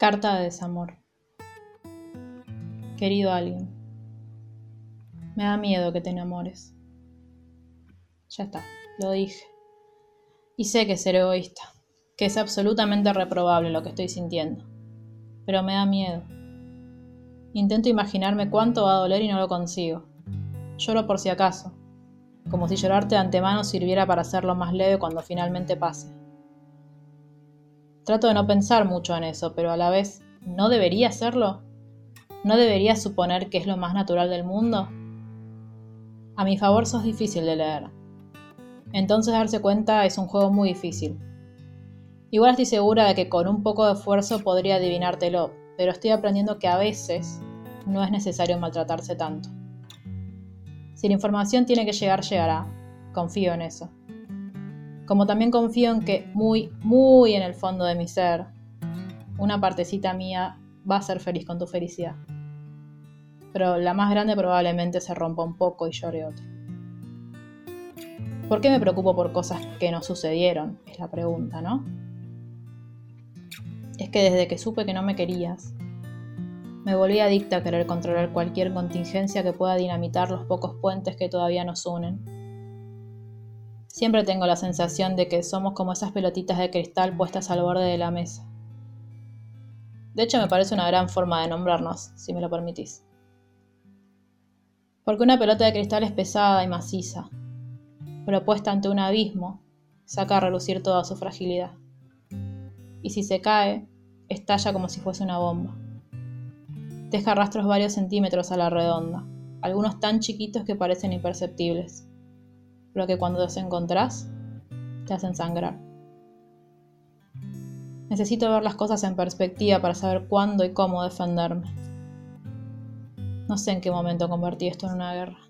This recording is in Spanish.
Carta de desamor. Querido alguien, me da miedo que te enamores. Ya está, lo dije. Y sé que ser egoísta, que es absolutamente reprobable lo que estoy sintiendo, pero me da miedo. Intento imaginarme cuánto va a doler y no lo consigo. Lloro por si acaso, como si llorarte de antemano sirviera para hacerlo más leve cuando finalmente pase. Trato de no pensar mucho en eso, pero a la vez, ¿no debería hacerlo? ¿No debería suponer que es lo más natural del mundo? A mi favor sos difícil de leer. Entonces darse cuenta es un juego muy difícil. Igual estoy segura de que con un poco de esfuerzo podría adivinártelo, pero estoy aprendiendo que a veces no es necesario maltratarse tanto. Si la información tiene que llegar, llegará. Confío en eso como también confío en que muy, muy en el fondo de mi ser, una partecita mía va a ser feliz con tu felicidad. Pero la más grande probablemente se rompa un poco y llore otro. ¿Por qué me preocupo por cosas que no sucedieron? Es la pregunta, ¿no? Es que desde que supe que no me querías, me volví adicta a querer controlar cualquier contingencia que pueda dinamitar los pocos puentes que todavía nos unen Siempre tengo la sensación de que somos como esas pelotitas de cristal puestas al borde de la mesa. De hecho, me parece una gran forma de nombrarnos, si me lo permitís. Porque una pelota de cristal es pesada y maciza, pero puesta ante un abismo, saca a relucir toda su fragilidad. Y si se cae, estalla como si fuese una bomba. Deja rastros varios centímetros a la redonda, algunos tan chiquitos que parecen imperceptibles pero que cuando los encontrás te hacen sangrar. Necesito ver las cosas en perspectiva para saber cuándo y cómo defenderme. No sé en qué momento convertí esto en una guerra.